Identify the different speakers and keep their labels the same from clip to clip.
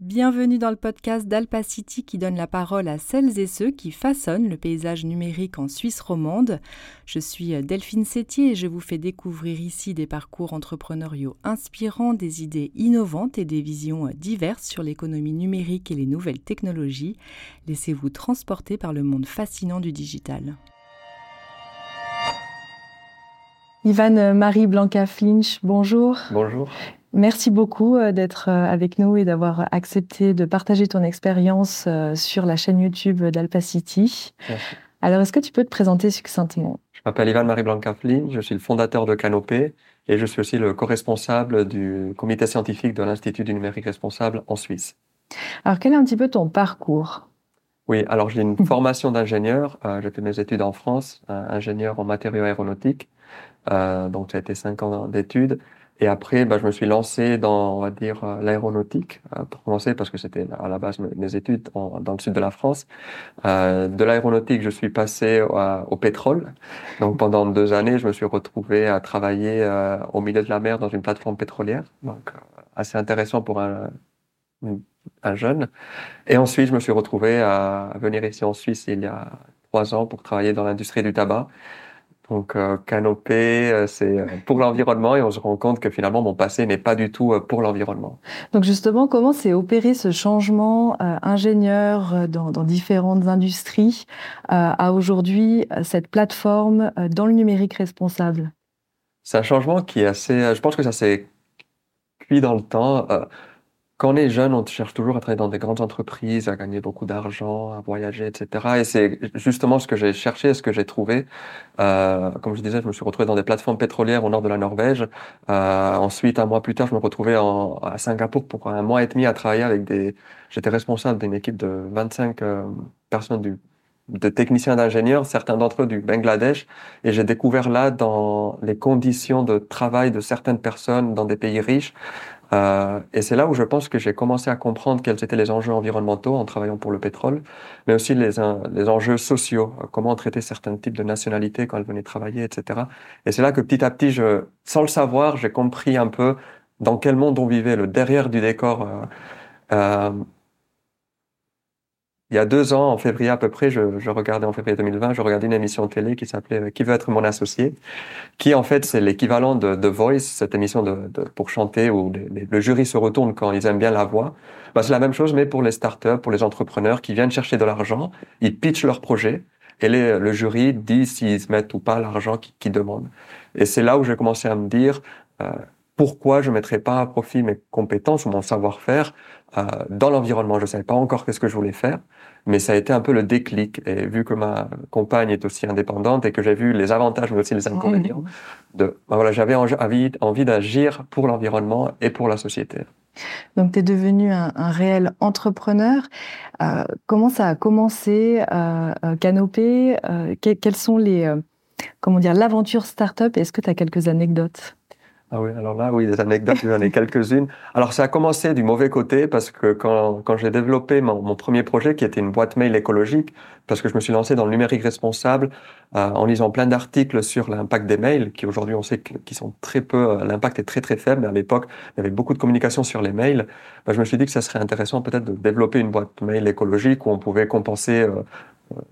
Speaker 1: Bienvenue dans le podcast d'Alpacity qui donne la parole à celles et ceux qui façonnent le paysage numérique en Suisse romande. Je suis Delphine Sétier et je vous fais découvrir ici des parcours entrepreneuriaux inspirants, des idées innovantes et des visions diverses sur l'économie numérique et les nouvelles technologies. Laissez-vous transporter par le monde fascinant du digital. Ivan Marie Blanca Flinch, bonjour.
Speaker 2: Bonjour.
Speaker 1: Merci beaucoup euh, d'être euh, avec nous et d'avoir accepté de partager ton expérience euh, sur la chaîne YouTube d'Alpacity. Alors, est-ce que tu peux te présenter succinctement?
Speaker 2: Je m'appelle Ivan Marie Blanca-Flynn, je suis le fondateur de Canopé et je suis aussi le co-responsable du comité scientifique de l'Institut du numérique responsable en Suisse.
Speaker 1: Alors, quel est un petit peu ton parcours?
Speaker 2: Oui, alors j'ai une formation d'ingénieur. j'ai fait mes études en France, ingénieur en matériaux aéronautiques. donc, ça a été cinq ans d'études. Et après, bah, je me suis lancé dans, on va dire, euh, l'aéronautique, euh, pour commencer, parce que c'était à la base mes études dans le sud de la France. Euh, de l'aéronautique, je suis passé au pétrole. Donc pendant deux années, je me suis retrouvé à travailler au milieu de la mer dans une plateforme pétrolière. Donc assez intéressant pour un jeune. Et ensuite, je me suis retrouvé à venir ici en Suisse il y a trois ans pour travailler dans l'industrie du tabac. Donc euh, canopé, euh, c'est euh, pour l'environnement et on se rend compte que finalement mon passé n'est pas du tout euh, pour l'environnement.
Speaker 1: Donc justement, comment s'est opéré ce changement ingénieur dans, dans, différentes industries à aujourd'hui cette plateforme dans le numérique responsable?
Speaker 2: C'est un changement qui est assez, je pense que ça s'est cuit dans le temps quand on est jeune, on cherche toujours à travailler dans des grandes entreprises, à gagner beaucoup d'argent, à voyager, etc. Et c'est justement ce que j'ai cherché, ce que j'ai trouvé. Euh, comme je disais, je me suis retrouvé dans des plateformes pétrolières au nord de la Norvège. Euh, ensuite, un mois plus tard, je me retrouvais en, à Singapour pour un mois et demi à travailler avec des. J'étais responsable d'une équipe de 25 euh, personnes du de techniciens d'ingénieurs, certains d'entre eux du Bangladesh, et j'ai découvert là dans les conditions de travail de certaines personnes dans des pays riches, euh, et c'est là où je pense que j'ai commencé à comprendre quels étaient les enjeux environnementaux en travaillant pour le pétrole, mais aussi les, les enjeux sociaux, euh, comment traiter certains types de nationalités quand elles venaient travailler, etc. Et c'est là que petit à petit, je, sans le savoir, j'ai compris un peu dans quel monde on vivait, le derrière du décor. Euh, euh il y a deux ans, en février à peu près, je, je, regardais en février 2020, je regardais une émission de télé qui s'appelait euh, Qui veut être mon associé, qui en fait c'est l'équivalent de, de, Voice, cette émission de, de pour chanter où le jury se retourne quand ils aiment bien la voix. Bah, c'est la même chose, mais pour les startups, pour les entrepreneurs qui viennent chercher de l'argent, ils pitchent leur projet et le jury dit s'ils mettent ou pas l'argent qu'ils qui demandent. Et c'est là où j'ai commencé à me dire euh, pourquoi je mettrais pas à profit mes compétences ou mon savoir-faire euh, dans l'environnement. Je ne savais pas encore qu'est-ce que je voulais faire, mais ça a été un peu le déclic. Et vu que ma compagne est aussi indépendante et que j'ai vu les avantages mais aussi les inconvénients, de, ben voilà, j'avais envie, envie d'agir pour l'environnement et pour la société.
Speaker 1: Donc, tu es devenu un, un, réel entrepreneur. Euh, comment ça a commencé, euh, euh Canopé euh, Quelles sont les, euh, comment dire, l'aventure startup? Est-ce que tu as quelques anecdotes?
Speaker 2: Ah oui, alors là, oui, des anecdotes, j'en ai quelques-unes. Alors, ça a commencé du mauvais côté parce que quand, quand j'ai développé mon, mon, premier projet, qui était une boîte mail écologique, parce que je me suis lancé dans le numérique responsable euh, en lisant plein d'articles sur l'impact des mails, qui aujourd'hui, on sait qu'ils sont très peu, euh, l'impact est très très faible, mais à l'époque, il y avait beaucoup de communication sur les mails. Ben, je me suis dit que ça serait intéressant peut-être de développer une boîte mail écologique où on pouvait compenser euh,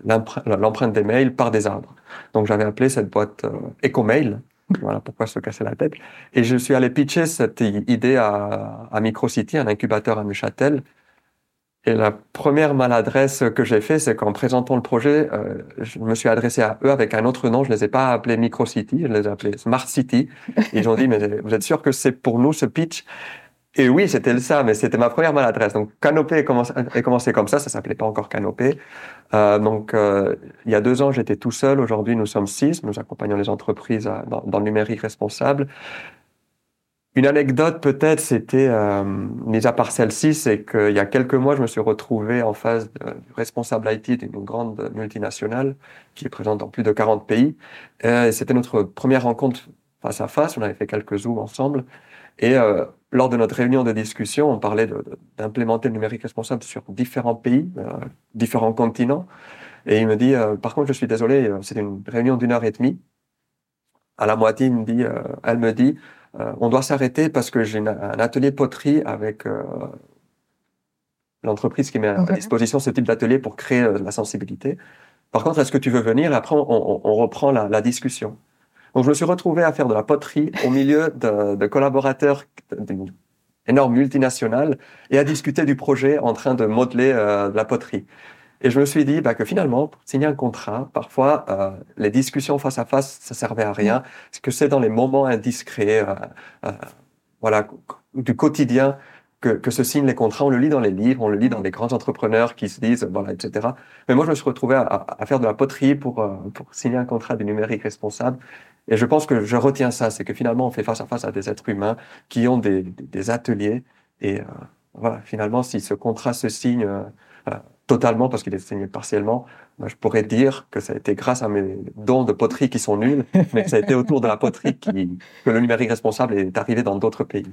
Speaker 2: l'empreinte des mails par des arbres. Donc, j'avais appelé cette boîte euh, EcoMail. Voilà pourquoi se casser la tête. Et je suis allé pitcher cette idée à, à Microcity, un incubateur à Neuchâtel. Et la première maladresse que j'ai fait, c'est qu'en présentant le projet, euh, je me suis adressé à eux avec un autre nom. Je les ai pas appelés Microcity, je les ai appelés Smart City. Ils ont dit, mais vous êtes sûr que c'est pour nous ce pitch? Et oui, c'était ça, mais c'était ma première maladresse. Donc, Canopé est commencé, comme ça, ça s'appelait pas encore Canopé. Euh, donc, euh, il y a deux ans, j'étais tout seul. Aujourd'hui, nous sommes six. Nous accompagnons les entreprises dans, le numérique responsable. Une anecdote, peut-être, c'était, euh, mise à part celle-ci, c'est qu'il y a quelques mois, je me suis retrouvé en face du responsable IT d'une grande multinationale qui est présente dans plus de 40 pays. et c'était notre première rencontre face à face. On avait fait quelques zooms ensemble. Et euh, lors de notre réunion de discussion, on parlait d'implémenter le numérique responsable sur différents pays, euh, différents continents. Et il me dit, euh, par contre, je suis désolé, euh, c'est une réunion d'une heure et demie. À la moitié, il me dit, euh, elle me dit, on doit s'arrêter parce que j'ai un atelier poterie avec l'entreprise qui met à disposition ce type d'atelier pour créer de la sensibilité. Par contre, est-ce que tu veux venir? Et après, on, reprend la, discussion. Donc, je me suis retrouvé à faire de la poterie au milieu de, de collaborateurs d'une énorme multinationale et à discuter du projet en train de modeler de la poterie. Et je me suis dit bah, que finalement, pour signer un contrat, parfois, euh, les discussions face à face, ça servait à rien. Parce que c'est dans les moments indiscrets, euh, euh, voilà, du quotidien que, que, se signent les contrats. On le lit dans les livres, on le lit dans les grands entrepreneurs qui se disent, voilà, etc. Mais moi, je me suis retrouvé à, à faire de la poterie pour, euh, pour signer un contrat du numérique responsable. Et je pense que je retiens ça, c'est que finalement, on fait face à face à des êtres humains qui ont des, ateliers. Et euh, voilà, finalement, si ce contrat se signe totalement parce qu'il est signé partiellement, ben, je pourrais dire que ça a été grâce à mes dons de poterie qui sont nuls, mais que ça a été autour de la poterie que le numérique responsable est arrivé dans d'autres pays.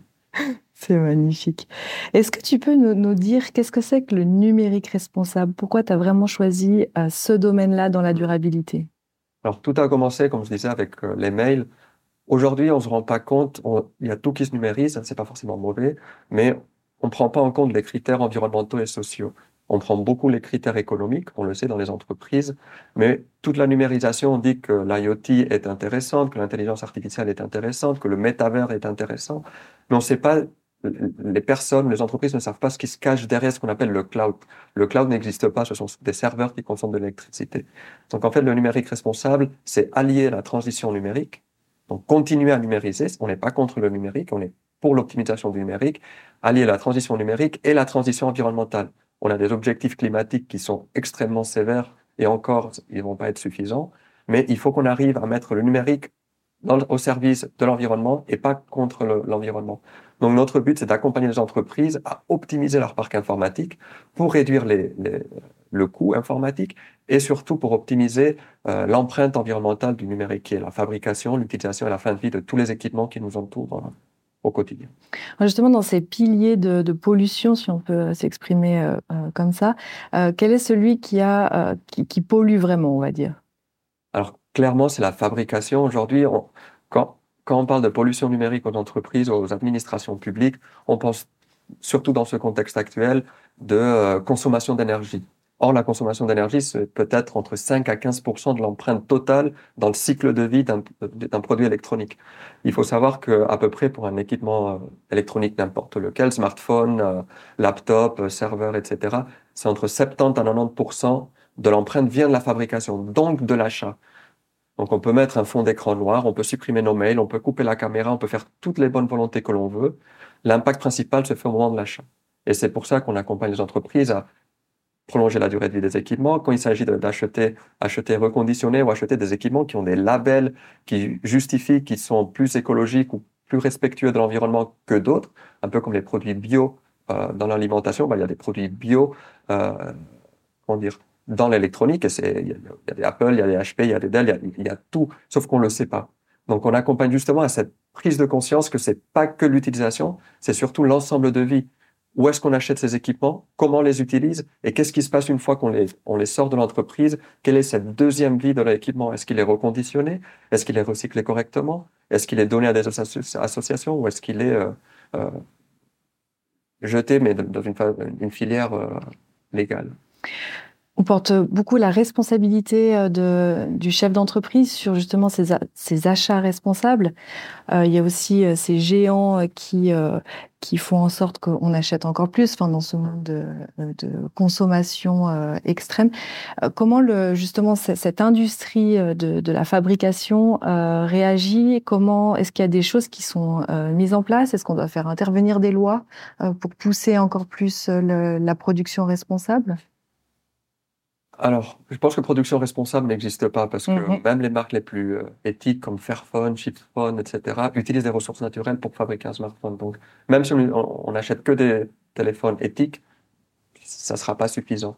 Speaker 1: C'est magnifique. Est-ce que tu peux nous, dire qu'est-ce que c'est que le numérique responsable? Pourquoi tu as vraiment choisi euh, ce domaine-là dans la durabilité?
Speaker 2: Alors, tout a commencé, comme je disais, avec euh, les mails. Aujourd'hui, on se rend pas compte, il y a tout qui se numérise, c'est pas forcément mauvais, mais on prend pas en compte les critères environnementaux et sociaux. On prend beaucoup les critères économiques, on le sait dans les entreprises, mais toute la numérisation dit que l'IoT est intéressante, que l'intelligence artificielle est intéressante, que le métavers est intéressant, mais on ne sait pas, les personnes, les entreprises ne savent pas ce qui se cache derrière ce qu'on appelle le cloud. Le cloud n'existe pas, ce sont des serveurs qui consomment de l'électricité. Donc en fait, le numérique responsable, c'est allier la transition numérique, donc continuer à numériser, on n'est pas contre le numérique, on est pour l'optimisation du numérique, allier la transition numérique et la transition environnementale on a des objectifs climatiques qui sont extrêmement sévères et encore, ils ne vont pas être suffisants. Mais il faut qu'on arrive à mettre le numérique au service de l'environnement et pas contre l'environnement. Donc notre but, c'est d'accompagner les entreprises à optimiser leur parc informatique pour réduire le coût informatique et surtout pour optimiser euh, l'empreinte environnementale du numérique, qui est la fabrication, l'utilisation et la fin de vie de tous les équipements qui nous entourent au quotidien.
Speaker 1: Justement, dans ces piliers de, pollution, si on peut s'exprimer euh, euh, comme ça, euh, quel est celui qui, a, qui, pollue vraiment, on va dire?
Speaker 2: Alors, clairement, c'est la fabrication. Aujourd'hui, quand, quand on parle de pollution numérique aux entreprises, aux administrations publiques, on pense surtout dans ce contexte actuel de consommation d'énergie. Or, la consommation d'énergie, c'est peut-être entre 5 à 15% de l'empreinte totale dans le cycle de vie d'un produit électronique. Il faut savoir que à peu près pour un équipement euh, électronique n'importe lequel, smartphone, euh, laptop, euh, serveur, etc., c'est entre 70 à 90% de l'empreinte vient de la fabrication, donc de l'achat. Donc on peut mettre un fond d'écran noir, on peut supprimer nos mails, on peut couper la caméra, on peut faire toutes les bonnes volontés que l'on veut. L'impact principal se fait au moment de l'achat. Et c'est pour ça qu'on accompagne les entreprises à prolonger la durée de vie des équipements. Quand il s'agit d'acheter, acheter reconditionner ou acheter des équipements qui ont des labels qui justifient qu'ils sont plus écologiques ou plus respectueux de l'environnement que d'autres, un peu comme les produits bio euh, dans l'alimentation, bah, il y a des produits bio, euh, comment dire, dans l'électronique, il y, a des Apple, il y a des HP, il y a des Dell, il y a, tout, sauf qu'on ne le sait pas. Donc on accompagne justement à cette prise de conscience que c'est pas que l'utilisation, c'est surtout l'ensemble de vie. Où est-ce qu'on achète ces équipements, comment on les utilise? Et qu'est-ce qui se passe une fois qu'on les, sort de l'entreprise, quelle est cette deuxième vie de l'équipement, est-ce qu'il est reconditionné, est-ce qu'il est recyclé correctement, est-ce qu'il est donné à des associations? Ou est-ce qu'il est euh, euh, jeté mais dans une, une filière euh, légale?
Speaker 1: On porte beaucoup la responsabilité euh, de, du chef d'entreprise sur justement ces, achats responsables. Euh, il y a aussi euh, ces géants qui, qui font en sorte qu'on achète encore plus enfin, dans ce monde de, consommation extrême. comment le, justement cette industrie de, de la fabrication réagit? Comment Est-ce qu'il y a des choses qui sont mises en place? Est-ce qu'on doit faire intervenir des lois pour pousser encore plus la production responsable?
Speaker 2: Alors, je pense que production responsable n'existe pas parce que mhm. même les marques les plus euh, éthiques comme Fairphone, Chipphone, etc., utilisent des ressources naturelles pour fabriquer un smartphone. Donc, même si on n'achète que des téléphones éthiques, ça ne sera pas suffisant.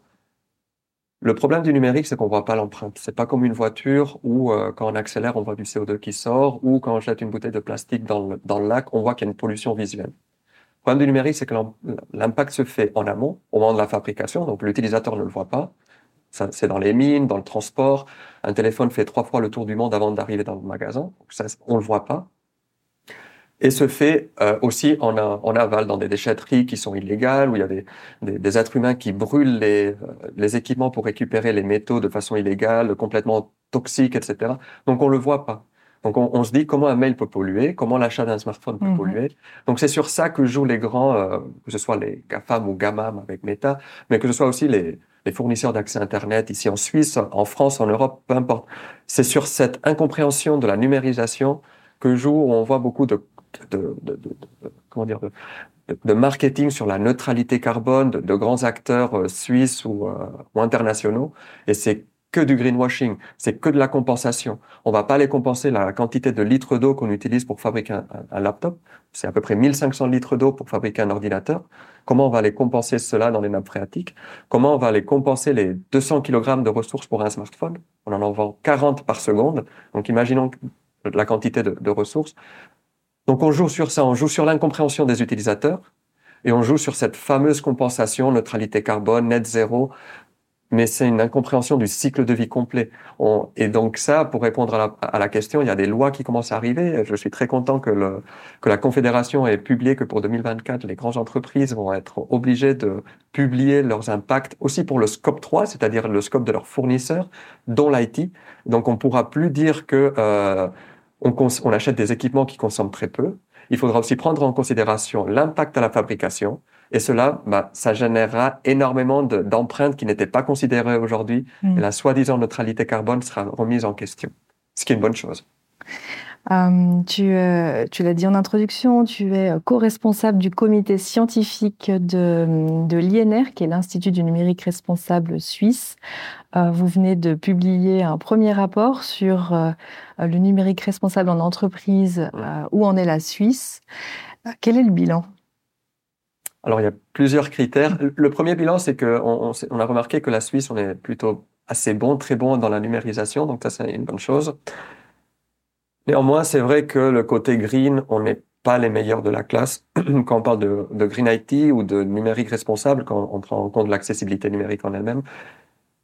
Speaker 2: Le problème du numérique, c'est qu'on voit pas l'empreinte. C'est pas comme une voiture où, euh, quand on accélère, on voit du CO2 qui sort, ou quand on jette une bouteille de plastique dans le, dans le lac, on voit qu'il y a une pollution visuelle. Le problème du numérique, c'est que l'impact se fait en amont, au moment de la fabrication, donc l'utilisateur ne le voit pas. C'est dans les mines, dans le transport. Un téléphone fait trois fois le tour du monde avant d'arriver dans le magasin. Ça, on le voit pas. et se fait euh, aussi en, en, aval, dans des déchetteries qui sont illégales, où il y a des, des, des êtres humains qui brûlent les, euh, les, équipements pour récupérer les métaux de façon illégale, complètement toxique, etc. Donc on le voit pas. Donc on, on, se dit comment un mail peut polluer, comment l'achat d'un smartphone peut mhm. polluer. Donc c'est sur ça que jouent les grands, euh, que ce soit les GAFAM ou GAMAM avec Meta, mais que ce soit aussi les, les fournisseurs d'accès Internet ici en Suisse, en France, en Europe, peu importe. C'est sur cette incompréhension de la numérisation que joue, on voit beaucoup de de, de, de, comment dire, de, marketing sur la neutralité carbone de, grands acteurs euh, suisses ou, euh, ou, internationaux. Et c'est que du greenwashing, c'est que de la compensation. On va pas aller compenser la quantité de litres d'eau qu'on utilise pour fabriquer un, laptop. C'est à peu près 1500 litres d'eau pour fabriquer un ordinateur. Comment on va aller compenser cela dans les nappes phréatiques? Comment on va aller compenser les 200 kg de ressources pour un smartphone? On en en vend 40 par seconde. Donc imaginons la quantité de, de ressources. Donc on joue sur ça, on joue sur l'incompréhension des utilisateurs et on joue sur cette fameuse compensation, neutralité carbone, net zéro, mais c'est une incompréhension du cycle de vie complet. et donc ça, pour répondre à la, question, il y a des lois qui commencent à arriver. Je suis très content que, la Confédération ait publié que pour 2024, les grandes entreprises vont être obligées de publier leurs impacts aussi pour le scope 3, c'est-à-dire le scope de leurs fournisseurs, dont l'IT. Donc on pourra plus dire que... Euh, on, achète des équipements qui consomment très peu. Il faudra aussi prendre en considération l'impact à la fabrication. Et cela, bah, ça générera énormément d'empreintes qui n'étaient pas considérées aujourd'hui. Mm. Et la soi-disant neutralité carbone sera remise en question, ce qui est une bonne chose.
Speaker 1: Euh, tu, euh, tu l'as dit en introduction, tu es co-responsable du comité scientifique de, de l'INR, qui est l'Institut du numérique responsable suisse. Euh, vous venez de publier un premier rapport sur le numérique responsable en entreprise, où en est la Suisse. Quel est le bilan?
Speaker 2: Alors, il y a plusieurs critères. Le premier bilan, c'est qu'on on a remarqué que la Suisse, on est plutôt assez bon, très bon dans la numérisation, donc ça, c'est une bonne chose. Néanmoins, c'est vrai que le côté green, on n'est pas les meilleurs de la classe. quand on parle de, de, green IT ou de numérique responsable, quand on prend en compte l'accessibilité numérique en elle-même,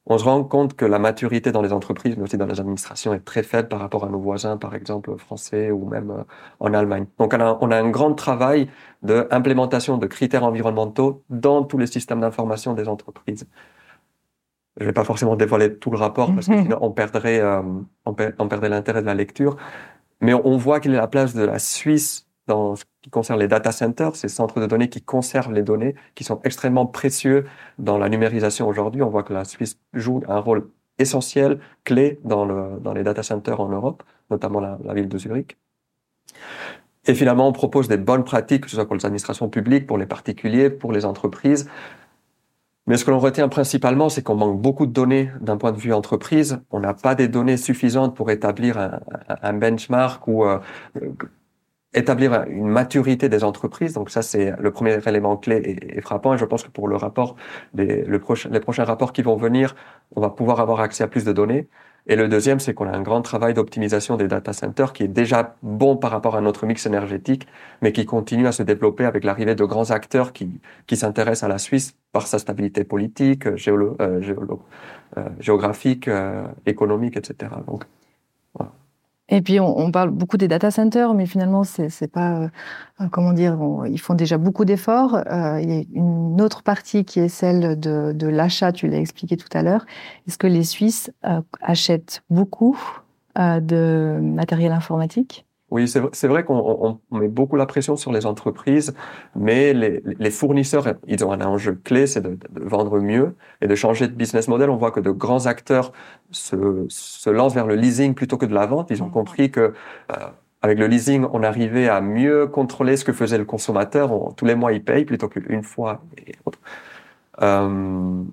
Speaker 2: on se rend compte que la maturité dans les entreprises, mais aussi dans les administrations, est très faible par rapport à nos voisins, par exemple français ou même euh, en Allemagne. Donc on a, on a un grand travail d'implémentation de critères environnementaux dans tous les systèmes d'information des entreprises. Je vais pas forcément dévoiler tout le rapport parce que sinon on perdrait, euh, on, perdrait l'intérêt de la lecture. Mais on voit qu'il est la place de la Suisse dans ce qui concerne les data centers, ces centres de données qui conservent les données, qui sont extrêmement précieux dans la numérisation aujourd'hui. On voit que la Suisse joue un rôle essentiel, clé dans, le, dans les data centers en Europe, notamment la, ville de Zurich. Et finalement, on propose des bonnes pratiques, que ce soit pour les administrations publiques, pour les particuliers, pour les entreprises, mais ce que l'on retient principalement, c'est qu'on manque beaucoup de données d'un point de vue entreprise. On n'a pas des données suffisantes pour établir un, un benchmark ou euh, établir une maturité des entreprises. Donc ça, c'est le premier élément clé et, frappant. Et je pense que pour le rapport, les, le prochain, les prochains rapports qui vont venir, on va pouvoir avoir accès à plus de données. Et le deuxième, c'est qu'on a un grand travail d'optimisation des data centers qui est déjà bon par rapport à notre mix énergétique, mais qui continue à se développer avec l'arrivée de grands acteurs qui, qui s'intéressent à la Suisse par sa stabilité politique, géolo, euh, euh, géographique, euh, économique, etc. Donc,
Speaker 1: et puis, on, parle beaucoup des data centers, mais finalement, c'est pas, euh, comment dire, ils font déjà beaucoup d'efforts. Euh, il y a une autre partie qui est celle de, de l'achat, tu l'as expliqué tout à l'heure. Est-ce que les Suisses euh, achètent beaucoup de matériel informatique?
Speaker 2: Oui, c'est vrai qu'on met beaucoup la pression sur les entreprises, mais les, fournisseurs, ils ont un enjeu clé, c'est de, vendre mieux et de changer de business model. On voit que de grands acteurs se, lancent vers le leasing plutôt que de la vente. Ils ont compris que euh, avec le leasing, on arrivait à mieux contrôler ce que faisait le consommateur. tous les mois, il paye plutôt qu'une fois. Et euh,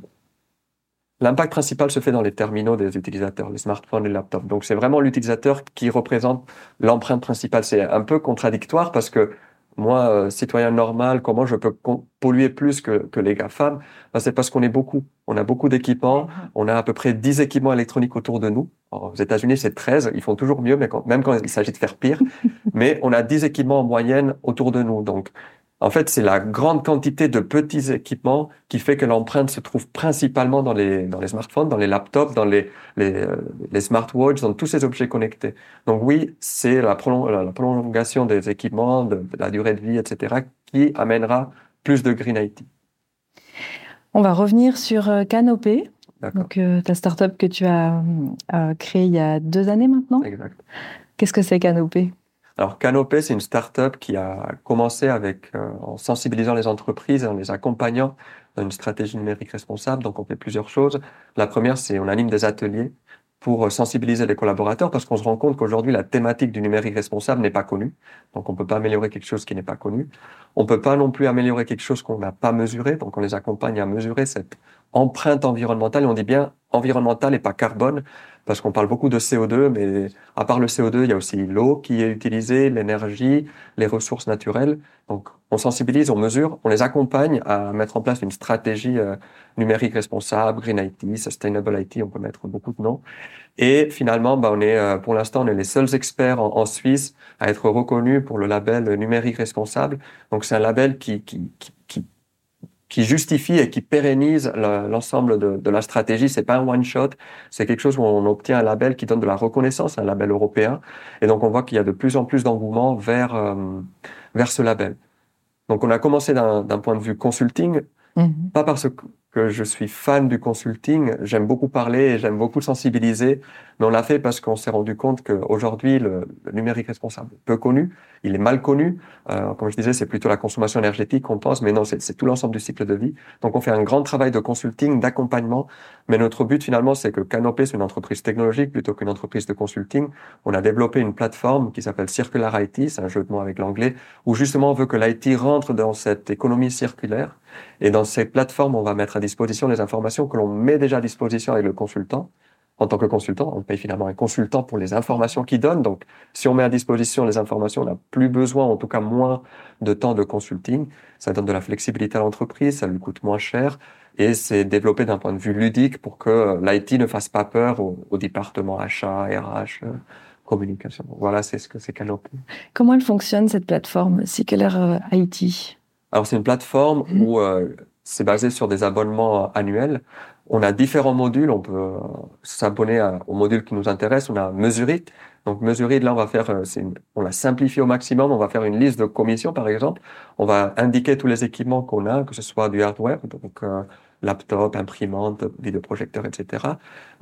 Speaker 2: L'impact principal se fait dans les terminaux des utilisateurs, les smartphones, les laptops. Donc c'est vraiment l'utilisateur qui représente l'empreinte principale. C'est un peu contradictoire parce que moi, euh, citoyen normal, comment je peux polluer plus que, que les GAFAM? Ben, C'est parce qu'on est beaucoup. On a beaucoup d'équipements. Mm-hmm. On a à peu près 10 équipements électroniques autour de nous. aux États-Unis, c'est 13. Ils font toujours mieux, mais même quand il s'agit de faire pire. mais on a 10 équipements en moyenne autour de nous. Donc, En fait, c'est la grande quantité de petits équipements qui fait que l'empreinte se trouve principalement dans les, dans les smartphones, dans les laptops, dans les, les, euh, les smartwatches, dans tous ces objets connectés. Donc oui, c'est la, prolongation des équipements, de, la durée de vie, etc., qui amènera plus de Green IT.
Speaker 1: On va revenir sur euh, Canopé, donc euh, ta startup que tu as euh, créée il y a deux années maintenant.
Speaker 2: Exact.
Speaker 1: Qu'est-ce que c'est Canopé?
Speaker 2: Alors Canopé, c'est une start-up qui a commencé avec euh, en sensibilisant les entreprises, en les accompagnant dans une stratégie numérique responsable. Donc on fait plusieurs choses. La première, c'est on anime des ateliers pour sensibiliser les collaborateurs parce qu'on se rend compte qu'aujourd'hui la thématique du numérique responsable n'est pas connue. Donc on peut pas améliorer quelque chose qui n'est pas connu. On peut pas non plus améliorer quelque chose qu'on n'a pas mesuré. Donc on les accompagne à mesurer cette empreinte environnementale. Et on dit bien environnementale et pas carbone parce qu'on parle beaucoup de CO2, mais à part le CO2, il y a aussi l'eau qui est utilisée, l'énergie, les ressources naturelles. Donc, on sensibilise, on mesure, on les accompagne à mettre en place une stratégie euh, numérique responsable, Green IT, Sustainable IT, on peut mettre beaucoup de noms. Et finalement, bah, on est, euh, pour l'instant, on est les seuls experts en, Suisse à être reconnus pour le label numérique responsable. Donc, c'est un label qui, qui qui justifie et qui pérennise l'ensemble de, de, la stratégie. C'est pas un one shot, c'est quelque chose où on obtient un label qui donne de la reconnaissance, un label européen. Et donc on voit qu'il y a de plus en plus d'engouement vers euh, vers ce label. Donc on a commencé d'un point de vue consulting, mm-hmm. pas parce que je suis fan du consulting. J'aime beaucoup parler j'aime beaucoup sensibiliser, mais on l'a fait parce qu'on s'est rendu compte qu'aujourd'hui, le, le, numérique responsable est peu connu, il est mal connu. Euh, comme je disais, c'est plutôt la consommation énergétique qu'on pense, mais non, c'est tout l'ensemble du cycle de vie. Donc on fait un grand travail de consulting, d'accompagnement, mais notre but finalement, c'est que Canopé, c'est une entreprise technologique plutôt qu'une entreprise de consulting. On a développé une plateforme qui s'appelle Circular IT, c'est un jeu de mots avec l'anglais, où justement on veut que l'IT rentre dans cette économie circulaire. Et dans ces plateformes, on va mettre à disposition les informations que l'on met déjà à disposition avec le consultant. En tant que consultant, on paye finalement un consultant pour les informations qu'il donne. Donc, si on met à disposition les informations, on n'a plus besoin, en tout cas moins de temps de consulting. Ça donne de la flexibilité à l'entreprise, ça lui coûte moins cher et c'est développé d'un point de vue ludique pour que l'IT ne fasse pas peur au, au département achat, RH, euh, communication. Voilà, c'est ce que c'est Canopy.
Speaker 1: Comment elle fonctionne cette plateforme euh, IT
Speaker 2: alors c'est une plateforme mhm. où euh, c'est basé sur des abonnements annuels. On a différents modules. On peut euh, s'abonner au module qui nous intéresse. On a Mesurit. Donc Mesurit, là, on va faire, euh, une, on l'a simplifié au maximum. On va faire une liste de commissions, par exemple. On va indiquer tous les équipements qu'on a, que ce soit du hardware, donc laptop, imprimante, vidéoprojecteur, etc.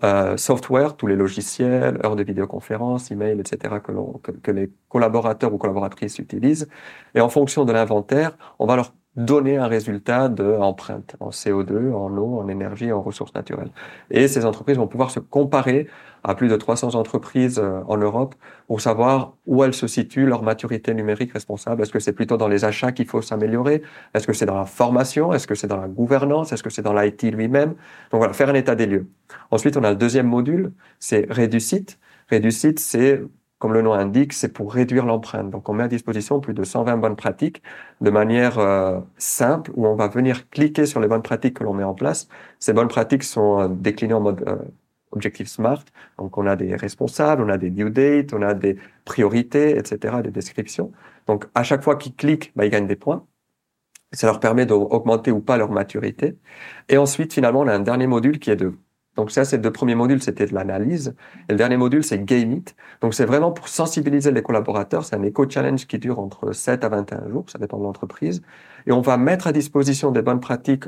Speaker 2: Euh, software, tous les logiciels, heures de vidéoconférence, email, etc. Que, que, que les collaborateurs ou collaboratrices utilisent. Et en fonction de l'inventaire, on va leur donner un résultat de empreinte en CO2, en eau, en énergie, en ressources naturelles. Et ces entreprises vont pouvoir se comparer à plus de 300 entreprises euh, en Europe pour savoir où elles se situent, leur maturité numérique responsable. Est-ce que c'est plutôt dans les achats qu'il faut s'améliorer? Est-ce que c'est dans la formation? Est-ce que c'est dans la gouvernance? Est-ce que c'est dans l'IT lui-même? Donc voilà, faire un état des lieux. Ensuite, on a le deuxième module, c'est Réducite. Réducite, c'est comme le nom indique, c'est pour réduire l'empreinte. Donc, on met à disposition plus de 120 bonnes pratiques de manière euh, simple, où on va venir cliquer sur les bonnes pratiques que l'on met en place. Ces bonnes pratiques sont euh, déclinées en mode euh, objectif SMART. Donc, on a des responsables, on a des due dates, on a des priorités, etc., des descriptions. Donc, à chaque fois qu'ils cliquent, bah, ils gagnent des points. Ça leur permet d'augmenter ou pas leur maturité. Et ensuite, finalement, on a un dernier module qui est de donc ça, ces deux premiers modules, c'était de l'analyse. Et le dernier module, c'est Game It. Donc c'est vraiment pour sensibiliser les collaborateurs. C'est un éco-challenge qui dure entre 7 à 21 jours, ça dépend de l'entreprise. Et on va mettre à disposition des bonnes pratiques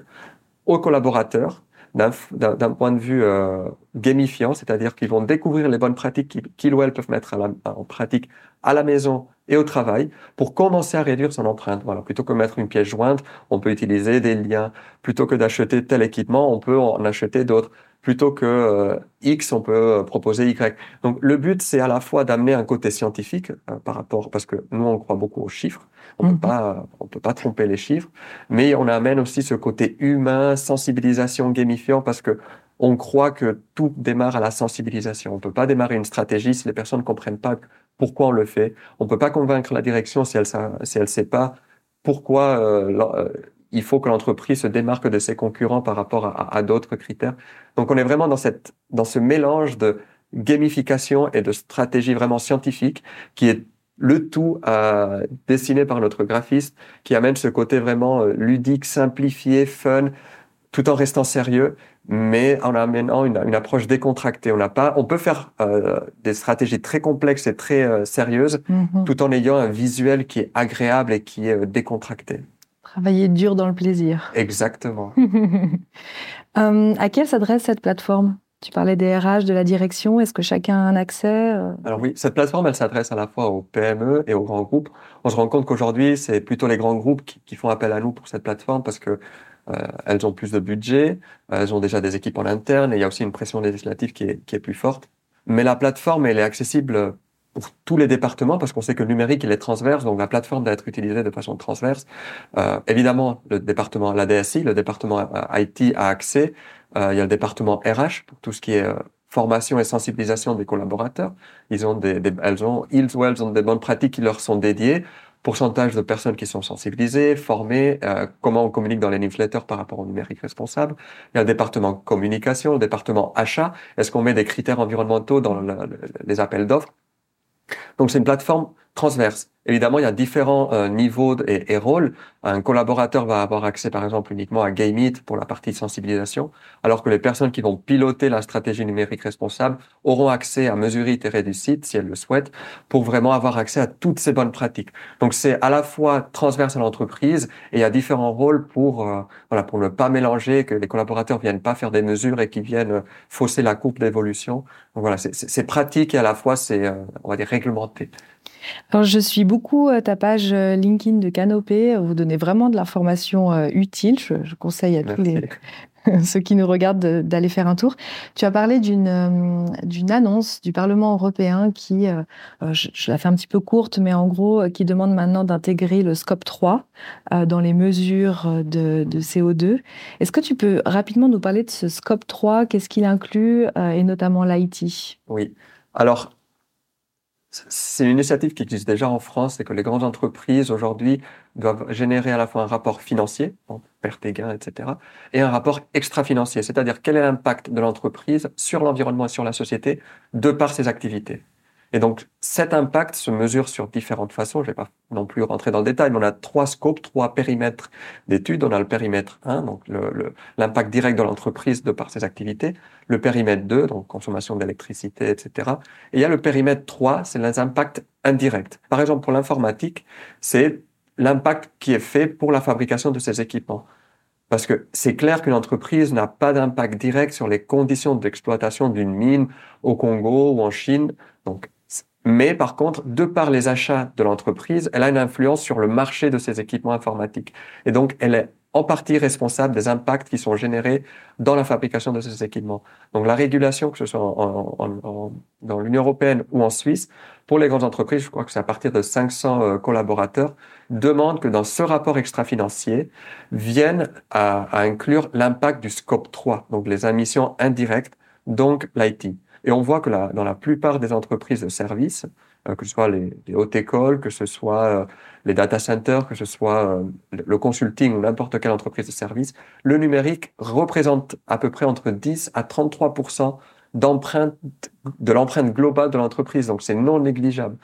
Speaker 2: aux collaborateurs d'un point de vue euh, gamifiant, c'est-à-dire qu'ils vont découvrir les bonnes pratiques qu'ils ou elles peuvent mettre en pratique à la maison et au travail pour commencer à réduire son empreinte. Voilà, plutôt que mettre une pièce jointe, on peut utiliser des liens. Plutôt que d'acheter tel équipement, on peut en acheter d'autres plutôt que euh, X, on peut euh, proposer Y. Donc le but, c'est à la fois d'amener un côté scientifique euh, par rapport, parce que nous, on croit beaucoup aux chiffres. On peut mhm. pas, on peut pas tromper les chiffres, mais on amène aussi ce côté humain, sensibilisation, gamifiant, parce que on croit que tout démarre à la sensibilisation. On peut pas démarrer une stratégie si les personnes ne comprennent pas pourquoi on le fait. On peut pas convaincre la direction si elle si elle sait pas pourquoi euh, il faut que l'entreprise se démarque de ses concurrents par rapport à, à d'autres critères. Donc on est vraiment dans cette dans ce mélange de gamification et de stratégie vraiment scientifique qui est le tout euh, dessiné par notre graphiste qui amène ce côté vraiment euh, ludique, simplifié, fun, tout en restant sérieux, mais en amenant une, une approche décontractée. On n'a pas, on peut faire euh, des stratégies très complexes et très euh, sérieuses,
Speaker 1: Mhm.
Speaker 2: tout en ayant un visuel qui est agréable et qui est euh, décontracté.
Speaker 1: Travailler dur dans le plaisir.
Speaker 2: Exactement.
Speaker 1: Euh, à qui elle s'adresse cette plateforme? Tu parlais des RH, de la direction. Est-ce que chacun a un accès euh?
Speaker 2: Alors oui, cette plateforme, elle s'adresse à la fois aux PME et aux grands groupes. On se rend compte qu'aujourd'hui, c'est plutôt les grands groupes qui, qui font appel à nous pour cette plateforme parce que euh, elles ont plus de budget, euh, elles ont déjà des équipes en interne et il y a aussi une pression législative qui est, qui est plus forte. Mais la plateforme, elle est accessible pour tous les départements parce qu'on sait que le numérique, il est transverse, donc la plateforme doit être utilisée de façon transverse. Euh, évidemment, le département, la DSI, le département euh, IT a accès. Euh, il y a le département RH pour tout ce qui est euh, formation et sensibilisation des collaborateurs. Ils ont des, elles ont, ils ou elles ont des bonnes pratiques qui leur sont dédiées. Pourcentage de personnes qui sont sensibilisées, formées, euh, comment on communique dans les newsletters par rapport au numérique responsable. Il y a le département communication, le département achat. Est-ce qu'on met des critères environnementaux dans le- le- les appels d'offres? Donc c'est une plateforme transverse. Évidemment, il y a différents euh, niveaux et, et rôles. Un collaborateur va avoir accès, par exemple, uniquement à Gameit pour la partie sensibilisation, alors que les personnes qui vont piloter la stratégie numérique responsable auront accès à Mesurit et Réducite, si elles le souhaitent, pour vraiment avoir accès à toutes ces bonnes pratiques. Donc, c'est à la fois transverse à l'entreprise et il y a différents rôles pour, euh, voilà, pour ne pas mélanger, que les collaborateurs viennent pas faire des mesures et qui viennent euh, fausser la courbe d'évolution. Donc voilà, c'est pratique et à la fois c'est, euh, on va dire, réglementé.
Speaker 1: Alors, je suis beaucoup euh, ta page euh, LinkedIn de Canopé. Vous donnez vraiment de l'information euh, utile. Je, je conseille à tous les, ceux qui nous regardent de- d'aller faire un tour. Tu as parlé d'une euh, d'une annonce du Parlement européen qui, euh, je, je la fais un petit peu courte, mais en gros, euh, qui demande maintenant d'intégrer le scope 3 euh, dans les mesures de, de CO2. Est-ce que tu peux rapidement nous parler de ce scope 3 Qu'est-ce qu'il inclut euh, et notamment l'IT
Speaker 2: Oui. Alors, c'est une initiative qui existe déjà en France, c'est que les grandes entreprises aujourd'hui doivent générer à la fois un rapport financier, en perte et gains, etc., et un rapport extra-financier, c'est-à-dire quel est l'impact de l'entreprise sur l'environnement et sur la société de par ses activités? Et donc, cet impact se mesure sur différentes façons. Je ne vais pas non plus rentrer dans le détail, mais on a trois scopes, trois périmètres d'études. On a le périmètre 1, donc l'impact direct de l'entreprise de par ses activités. Le périmètre 2, donc consommation d'électricité, etc. Et il y a le périmètre 3, c'est les impacts indirects. Par exemple, pour l'informatique, c'est l'impact qui est fait pour la fabrication de ces équipements. Parce que c'est clair qu'une entreprise n'a pas d'impact direct sur les conditions d'exploitation d'une mine au Congo ou en Chine. Donc, mais par contre, de par les achats de l'entreprise, elle a une influence sur le marché de ces équipements informatiques. Et donc, elle est en partie responsable des impacts qui sont générés dans la fabrication de ces équipements. Donc, la régulation, que ce soit dans l'Union européenne ou en Suisse, pour les grandes entreprises, je crois que c'est à partir de 500 euh, collaborateurs, demande que dans ce rapport extra-financier vienne à, à inclure l'impact du scope 3, donc les émissions indirectes, donc l'IT. Et on voit que la- dans la plupart des entreprises de services, euh, que ce soit les, les hautes écoles, que ce soit euh, les data centers, que ce soit euh, le consulting ou n'importe quelle entreprise de service, le numérique représente à peu près entre 10 à 33% d'empreinte de l'empreinte globale de l'entreprise. Donc c'est non négligeable.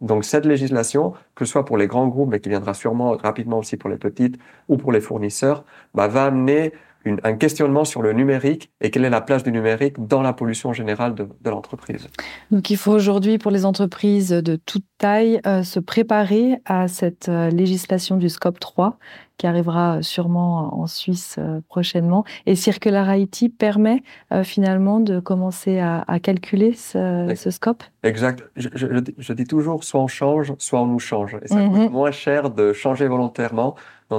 Speaker 2: Donc cette législation, que ce soit pour les grands groupes, mais qui viendra sûrement rapidement aussi pour les petites ou pour les fournisseurs, bah, va amener une- un questionnement sur le numérique et quelle est la place du numérique dans la pollution générale de, de l'entreprise.
Speaker 1: Donc il faut aujourd'hui pour les entreprises de toute taille euh, se préparer à cette euh, législation du scope 3 qui arrivera euh, sûrement en Suisse euh, prochainement. Et Circular IT permet euh, finalement de commencer à, à calculer ce, ce scope.
Speaker 2: Exact. Je, je- je dis- toujours, soit on change, soit on nous change. Et ça
Speaker 1: Mhm.
Speaker 2: coûte moins cher de changer volontairement,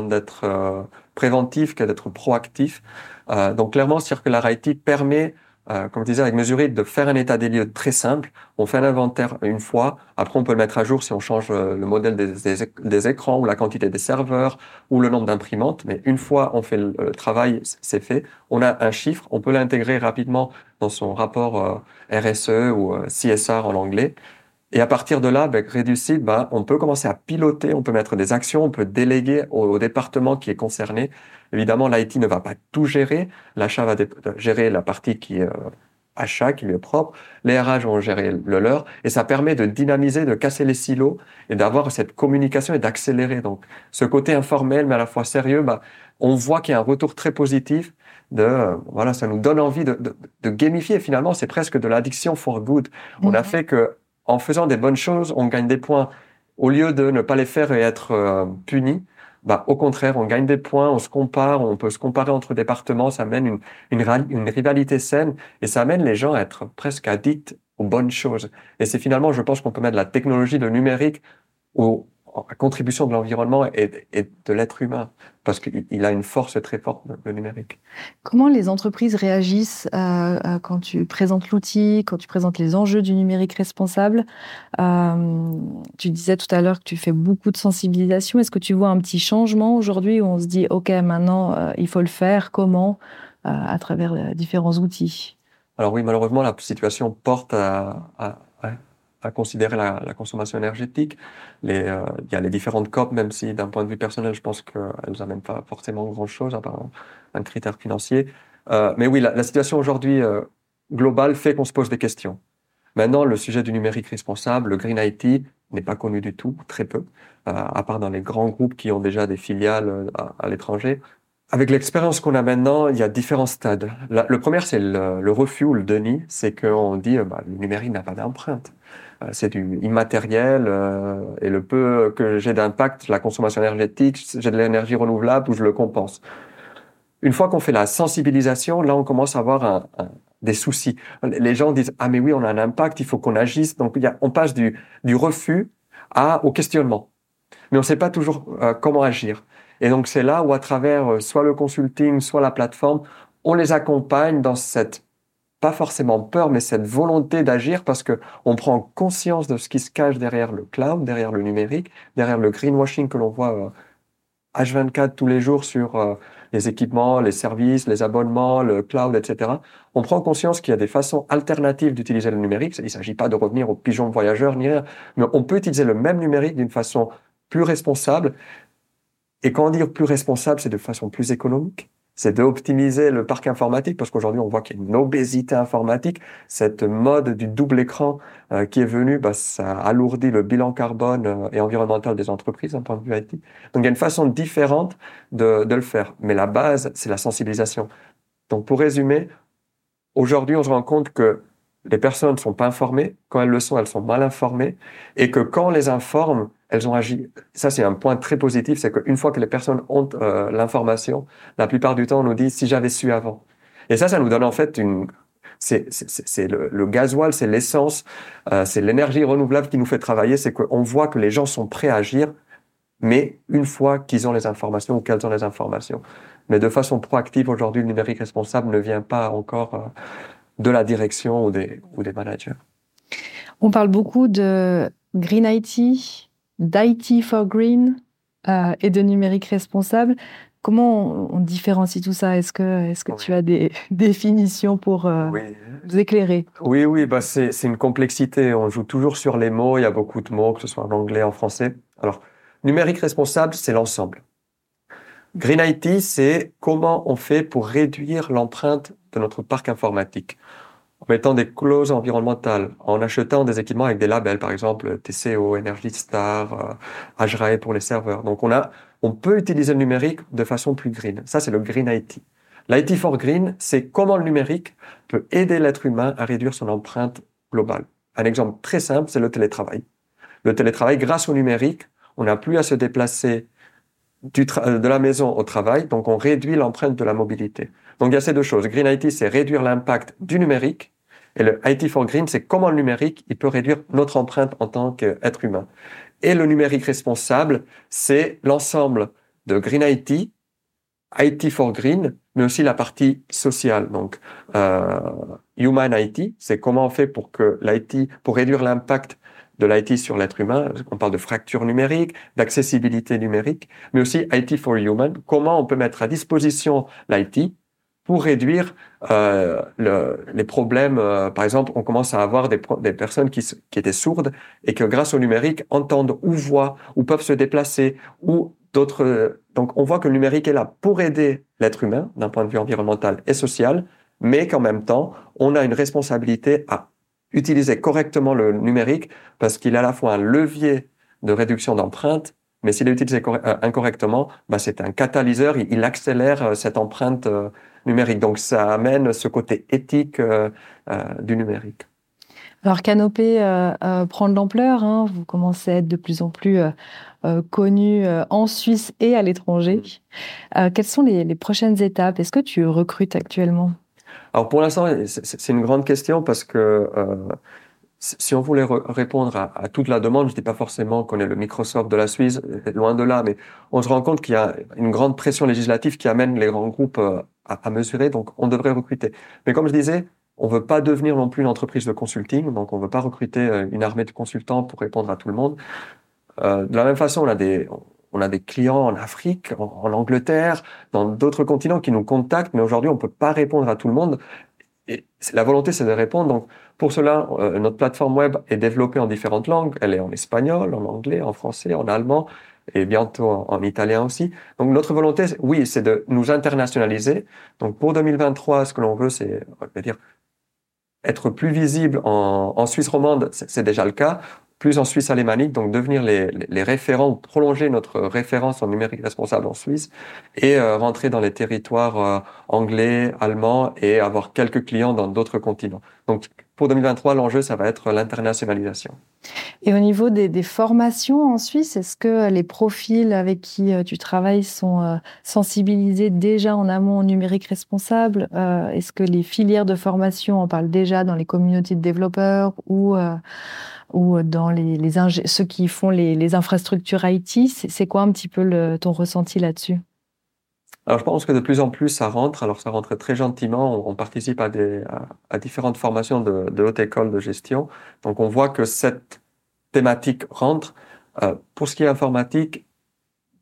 Speaker 2: d'être euh, préventif que d'être proactif. Euh, donc clairement, Circular IT permet, euh, comme je disais avec Mesurit, de faire un état des lieux très simple. On fait un inventaire une fois, après on peut le mettre à jour si on change euh, le modèle des, des éc- des écrans ou la quantité des serveurs ou le nombre d'imprimantes. Mais une fois on fait le, travail, c'est fait. On a un chiffre, on peut l'intégrer rapidement dans son rapport euh, RSE ou euh, CSR en anglais. Et à partir de là, avec Reducit, bah, on peut commencer à piloter, on peut mettre des actions, on peut déléguer au, au département qui est concerné. Évidemment, l'IT ne va pas tout gérer. L'achat va gérer la partie qui est, euh, achat qui lui est propre, les RH vont gérer le leur, et ça permet de dynamiser, de casser les silos et d'avoir cette communication et d'accélérer. Donc, ce côté informel mais à la fois sérieux, bah, on voit qu'il y a un retour très positif. De, voilà, ça nous donne envie de, de, de gamifier. Finalement, c'est presque de l'addiction for good. On a fait que, en faisant des bonnes choses, on gagne des points. Au lieu de ne pas les faire et être euh, puni, bah, au contraire, on gagne des points, on se compare, on peut se comparer entre départements, ça amène une, une, une rivalité saine et ça amène les gens à être presque addicts aux bonnes choses. Et c'est finalement, je pense qu'on peut mettre la technologie, le numérique au, la contribution de l'environnement et, et, de l'être humain, parce qu'il a une force très forte, le numérique.
Speaker 1: Comment les entreprises réagissent euh, euh, quand tu présentes l'outil, quand tu présentes les enjeux du numérique responsable? Euh, Tu disais tout à l'heure que tu fais beaucoup de sensibilisation. Est-ce que tu vois un petit changement aujourd'hui où on se dit, OK, maintenant, euh, il faut le faire? Comment? À travers différents outils?
Speaker 2: Alors oui, malheureusement, la situation porte à, à à considérer la, consommation énergétique. Euh, il y a les différentes COP, même si d'un point de vue personnel, je pense qu'elles n'amènent pas forcément grand-chose à part un, critère financier. Euh, mais oui, la, situation aujourd'hui euh, globale fait qu'on se pose des questions. Maintenant, le sujet du numérique responsable, le Green IT, n'est pas connu du tout, très peu, à part dans les grands groupes qui ont déjà des filiales à, à l'étranger. Avec l'expérience qu'on a maintenant, il y a différents stades. le premier, c'est le, le, refus ou le déni, c'est qu'on dit bah, le numérique n'a pas d'empreinte. Euh, c'est du immatériel euh, et le peu que j'ai d'impact, la consommation énergétique, j'ai de l'énergie renouvelable ou je le compense. Une fois qu'on fait la sensibilisation, là on commence à avoir un, des soucis. Les gens disent ah mais oui on a un impact, il faut qu'on agisse. Donc y a, on passe du, du refus à au questionnement, mais on ne sait pas toujours euh, comment agir. Et donc c'est là où à travers soit le consulting, soit la plateforme, on les accompagne dans cette pas forcément peur, mais cette volonté d'agir parce que on prend conscience de ce qui se cache derrière le cloud, derrière le numérique, derrière le greenwashing que l'on voit H24 euh, tous les jours sur euh, les équipements, les services, les abonnements, le cloud, etc. On prend conscience qu'il y a des façons alternatives d'utiliser le numérique. Il ne s'agit pas de revenir aux pigeons voyageurs ni rien, mais on peut utiliser le même numérique d'une façon plus responsable. Et quand dit plus responsable, c'est de façon plus économique, c'est d'optimiser le parc informatique, parce qu'aujourd'hui, on voit qu'il y a une obésité informatique. Cette mode du double écran euh, qui est venue, bah, ça alourdit le bilan carbone euh, et environnemental des entreprises d'un point de vue IT. Donc, il y a une façon différente de, de le faire. Mais la base, c'est la sensibilisation. Donc, pour résumer, aujourd'hui, on se rend compte que les personnes ne sont pas informées. Quand elles le sont, elles sont mal informées. Et que quand on les informe, elles ont agi. Ça, c'est un point très positif, c'est qu'une fois que les personnes ont euh, l'information, la plupart du temps, on nous dit si j'avais su avant. Et ça, ça nous donne en fait une. C'est le, le gasoil, c'est l'essence, euh, c'est l'énergie renouvelable qui nous fait travailler. C'est qu'on voit que les gens sont prêts à agir, mais une fois qu'ils ont les informations ou qu'elles ont les informations. Mais de façon proactive, aujourd'hui, le numérique responsable ne vient pas encore euh, de la direction ou des, ou des managers.
Speaker 1: On parle beaucoup de Green IT, d'IT for Green euh, et de numérique responsable. Comment on, différencie tout ça? Est-ce que, est-ce que tu as des définitions pour euh, nous éclairer?
Speaker 2: Oui, oui, bah c'est, c'est une complexité. On joue toujours sur les mots. Il y a beaucoup de mots, que ce soit en anglais, en français. Alors, numérique responsable, c'est l'ensemble. Green IT, c'est comment on fait pour réduire l'empreinte de notre parc informatique en mettant des clauses environnementales, en achetant des équipements avec des labels, par exemple TCO, Energy Star, euh, pour les serveurs. Donc on a, on peut utiliser le numérique de façon plus green. Ça, c'est le Green IT. L'IT for Green, c'est comment le numérique peut aider l'être humain à réduire son empreinte globale. Un exemple très simple, c'est le télétravail. Le télétravail, grâce au numérique, on n'a plus à se déplacer du de la maison au travail, donc on réduit l'empreinte de la mobilité. Donc il y a ces deux choses. Green IT, c'est réduire l'impact du numérique et le IT for Green, c'est comment le numérique, il peut réduire notre empreinte en tant qu'être humain. Et le numérique responsable, c'est l'ensemble de Green IT, IT for Green, mais aussi la partie sociale. Donc, euh, Human IT, c'est comment on fait pour que l'IT, pour réduire l'impact de l'IT sur l'être humain. On parle de fracture numérique, d'accessibilité numérique, mais aussi IT for Human. Comment on peut mettre à disposition l'IT pour réduire euh, le, les problèmes. Euh, par exemple, on commence à avoir des, personnes qui, étaient sourdes et que grâce au numérique entendent ou voient ou peuvent se déplacer ou d'autres. Donc, on voit que le numérique est là pour aider l'être humain d'un point de vue environnemental et social, mais qu'en même temps, on a une responsabilité à utiliser correctement le numérique parce qu'il est à la fois un levier de réduction d'empreintes, mais s'il est utilisé euh, incorrectement, bah, c'est un catalyseur, il, accélère euh, cette empreinte euh, numérique. Donc ça amène ce côté éthique du numérique.
Speaker 1: Alors Canopé prend de l'ampleur, hein. vous commencez à être de plus en plus connu en Suisse et à l'étranger. Mm. quelles sont les, les prochaines étapes? Est-ce que tu recrutes actuellement?
Speaker 2: Alors pour l'instant, c'est une grande question parce que euh, si on voulait répondre à, toute la demande, je dis pas forcément qu'on est le Microsoft de la Suisse, loin de là, mais on se rend compte qu'il y a une grande pression législative qui amène les grands groupes euh, à, mesurer, donc on devrait recruter. Mais comme je disais, on veut pas devenir non plus une entreprise de consulting, donc on veut pas recruter euh, une armée de consultants pour répondre à tout le monde. de la même façon, on a des, clients en Afrique, en, Angleterre, dans d'autres continents qui nous contactent, mais aujourd'hui, on peut pas répondre à tout le monde. Et la volonté, c'est de répondre. Donc, pour cela, euh, notre plateforme web est développée en différentes langues. Elle est en espagnol, en anglais, en français, en allemand et bientôt en, italien aussi. Donc, notre volonté, oui, c'est de nous internationaliser. Donc, pour 2023, ce que l'on veut, c'est, dire, être plus visible en Suisse romande, c'est déjà le cas plus en Suisse alémanique, donc devenir les, référents, prolonger notre référence en numérique responsable en Suisse et euh, rentrer dans les territoires euh, anglais, allemands et avoir quelques clients dans d'autres continents. Donc pour 2023, l'enjeu, ça va être l'internationalisation.
Speaker 1: Et au niveau des, des formations en Suisse, est-ce que les profils avec qui euh, tu travailles sont sensibilisés déjà en amont au numérique responsable Est-ce que les filières de formation en parlent déjà dans les communautés de développeurs ou ou dans les, les ceux qui font les, les infrastructures IT. C'est quoi un petit peu le, ton ressenti là-dessus?
Speaker 2: Alors, je pense que de plus en plus, ça rentre. Alors, ça rentre très gentiment. On, participe à, des, à, différentes formations de, de, haute école de gestion. Donc, on voit que cette thématique rentre. Euh, pour ce qui est informatique,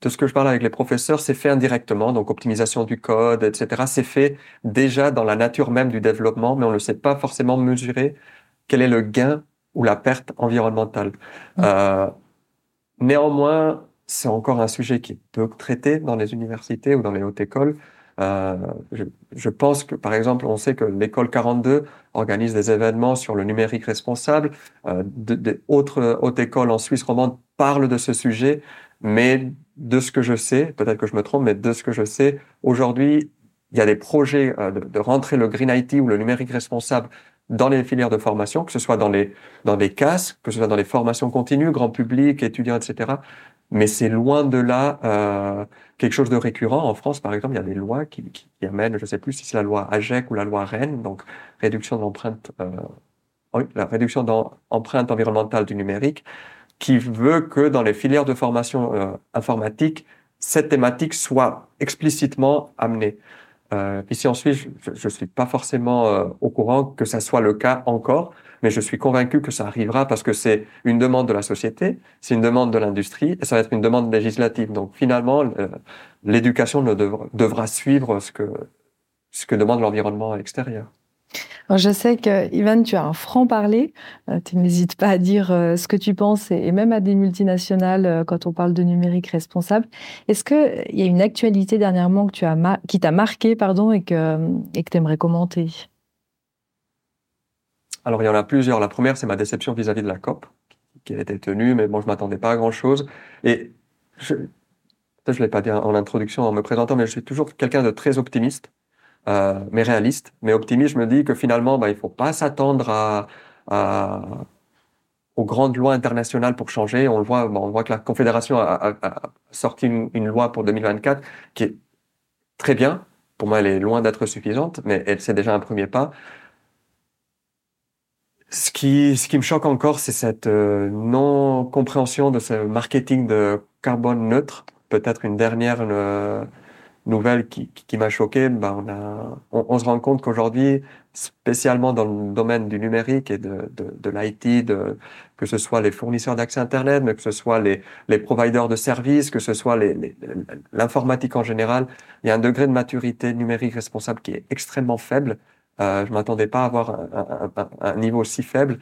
Speaker 2: de ce que je parle avec les professeurs, c'est fait indirectement. Donc, optimisation du code, etc. C'est fait déjà dans la nature même du développement, mais on ne sait pas forcément mesurer quel est le gain ou la perte environnementale. Euh, néanmoins, c'est encore un sujet qui est peu traité dans les universités ou dans les hautes écoles. Euh, je, je, pense que, par exemple, on sait que l'école 42 organise des événements sur le numérique responsable. Euh, D'autres hautes écoles en Suisse romande parlent de ce sujet, mais de ce que je sais, peut-être que je me trompe, mais de ce que je sais, aujourd'hui, il y a des projets euh, de, de, rentrer le Green IT ou le numérique responsable dans les filières de formation, que ce soit dans les, dans les CAS, que ce soit dans les formations continues, grand public, étudiants, etc. Mais c'est loin de là euh, quelque chose de récurrent. En France, par exemple, il y a des lois qui, qui, amènent, je ne sais plus si c'est la loi AGEC ou la loi REN, donc réduction d'empreinte, euh, la réduction d'empreinte environnementale du numérique, qui veut que dans les filières de formation euh, informatique, cette thématique soit explicitement amenée. Euh, ici en Suisse, je ne suis pas forcément euh, au courant que ça soit le cas encore, mais je suis convaincu que ça arrivera parce que c'est une demande de la société, c'est une demande de l'industrie et ça va être une demande législative. Donc finalement, l'éducation devra, suivre ce que, ce que demande l'environnement extérieur
Speaker 1: je sais que, Ivan, tu as un franc-parler. Euh, tu n'hésites pas à dire euh, ce que tu penses, et même à des multinationales euh, quand on parle de numérique responsable. Est-ce qu'il y a une actualité dernièrement que tu as qui t'a marqué pardon, et que et tu aimerais commenter?
Speaker 2: Alors, il y en a plusieurs. La première, c'est ma déception vis-à-vis de la COP, qui a été tenue, mais bon, je m'attendais pas à grand-chose. Et je ne l'ai pas dit en introduction en me présentant, mais je suis toujours quelqu'un de très optimiste. Euh, mais réaliste, mais optimiste. Je me dis que finalement, bah, il faut pas s'attendre à, aux grandes lois internationales pour changer. On le voit, on voit que la Confédération a, sorti une, loi pour 2024 qui est très bien. Pour moi, elle est loin d'être suffisante, mais c'est déjà un premier pas. Ce qui, ce qui me choque encore, c'est cette euh, non-compréhension de ce marketing de carbone neutre. Peut-être une dernière euh, nouvelle qui, qui, m'a choqué, ben on, a, on, se rend compte qu'aujourd'hui, spécialement dans le domaine du numérique et de, de, de l'IT, que ce soit les fournisseurs d'accès Internet, mais que ce soit les, les providers de services, que ce soit l'informatique en général, il y a un degré de maturité numérique responsable qui est extrêmement faible. Euh, je m'attendais pas à avoir un, un, un, niveau si faible.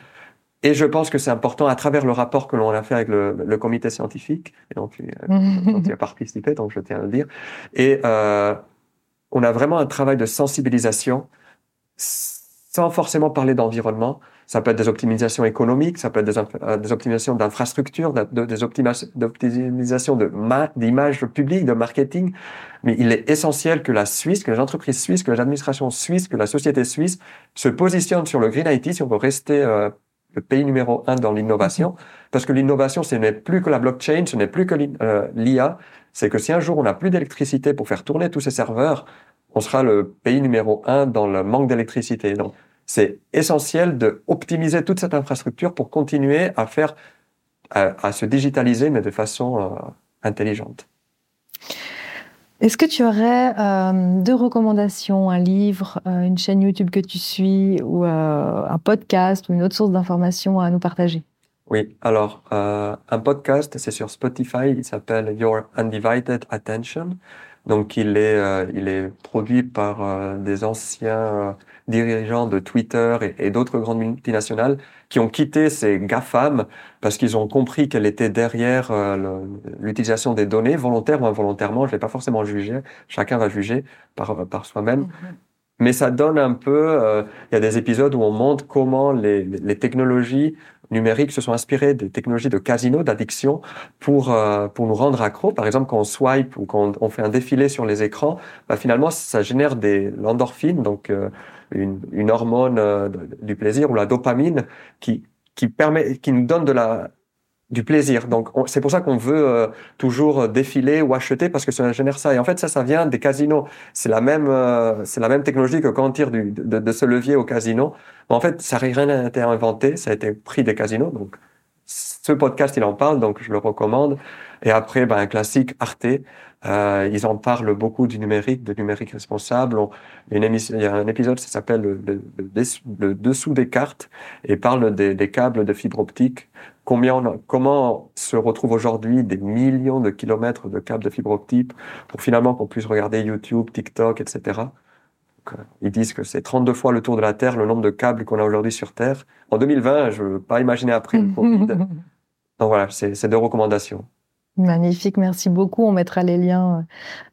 Speaker 2: Et je pense que c'est important à travers le rapport que l'on a fait avec le, le comité scientifique, et dont tu, dont tu, as participé, donc je tiens à le dire. Et euh, on a vraiment un travail de sensibilisation sans forcément parler d'environnement. Ça peut être des optimisations économiques, ça peut être des, euh, optimisations d'infrastructures, des optimisations d'image publique, de marketing. Mais il est essentiel que la Suisse, que les entreprises suisses, que l'administration suisse, que la société suisse se positionne sur le Green IT si on veut rester euh, le pays numéro un dans l'innovation. Parce que l'innovation, ce n'est plus que la blockchain, ce n'est plus que l'IA. Euh, C'est que si un jour on n'a plus d'électricité pour faire tourner tous ces serveurs, on sera le pays numéro un dans le manque d'électricité. C'est essentiel de optimiser toute cette infrastructure pour continuer à faire, à, se digitaliser, mais de façon euh, intelligente.
Speaker 1: Est-ce que tu aurais euh, deux recommandations, un livre, euh, une chaîne YouTube que tu suis, ou un podcast, ou une autre source d'information à nous partager?
Speaker 2: Oui, alors un podcast, c'est sur Spotify, il s'appelle Your Undivided Attention. Donc il est, il est produit par des anciens dirigeants de Twitter et, et d'autres grandes multinationales qui ont quitté ces GAFAM parce qu'ils ont compris qu'elle était derrière l'utilisation des données, volontaire ou involontairement. Je ne vais pas forcément juger, chacun va juger par, par soi-même. Mm-hmm. Mais ça donne un peu, il y a des épisodes où on montre comment les, les technologies numériques se sont inspirés des technologies de casino, d'addiction, pour, euh, pour nous rendre accros. Par exemple, quand on swipe ou quand on fait un défilé sur les écrans, bah, finalement, ça génère des l'endorphine, donc euh, une, une, hormone euh, du plaisir, ou la dopamine, qui, qui, permet, qui nous donne de la, du plaisir. Donc c'est pour ça qu'on veut euh, toujours défiler ou acheter parce que ça génère ça. Et en fait ça, ça vient des casinos. C'est la même, euh, c'est la même technologie que quand on tire du, de, de, ce levier au casino. Mais en fait, ça n'a rien été inventé, ça a été pris des casinos. Donc ce podcast, il en parle, donc je le recommande. Et après, ben, un classique Arte. Euh, ils en parlent beaucoup du numérique, de numérique responsable. une émission, il y a un épisode qui s'appelle le, le, dessous des cartes et parle des, des câbles de fibre optique combien comment se retrouvent aujourd'hui des millions de kilomètres de câbles de fibre optique pour finalement qu'on puisse regarder YouTube, TikTok, etc. Euh, ils disent que c'est 32 fois le tour de la Terre, le nombre de câbles qu'on a aujourd'hui sur Terre. En 2020, je ne veux pas imaginer après le Covid. Donc voilà, c'est deux recommandations.
Speaker 1: Magnifique, merci beaucoup. On mettra les liens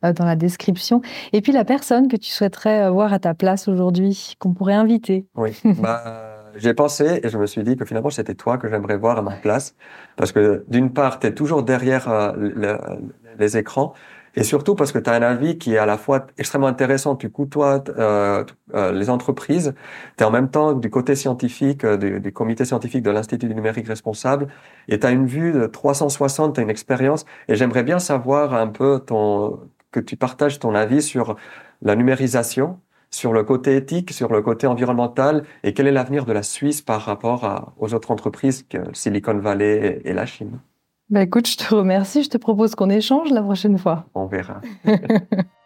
Speaker 1: euh, dans la description. Et puis la personne que tu souhaiterais euh, voir à ta place aujourd'hui, qu'on pourrait inviter.
Speaker 2: Oui, bah, j'ai pensé et je me suis dit que finalement c'était toi que j'aimerais voir à ma place parce que d'une part tu es toujours derrière euh, les écrans et surtout parce que tu as un avis qui est à la fois extrêmement intéressant, tu côtoies euh, euh, les entreprises, tu es en même temps du côté scientifique, euh, du, du, comité scientifique de l'Institut du numérique responsable, et tu as une vue de 360, tu as une expérience, et j'aimerais bien savoir un peu ton, que tu partages ton avis sur la numérisation, sur le côté éthique, sur le côté environnemental. Et quel est l'avenir de la Suisse par rapport aux autres entreprises que Silicon Valley et, la Chine?
Speaker 1: Bah écoute, je te remercie. Je te propose qu'on échange la prochaine fois.
Speaker 2: On verra.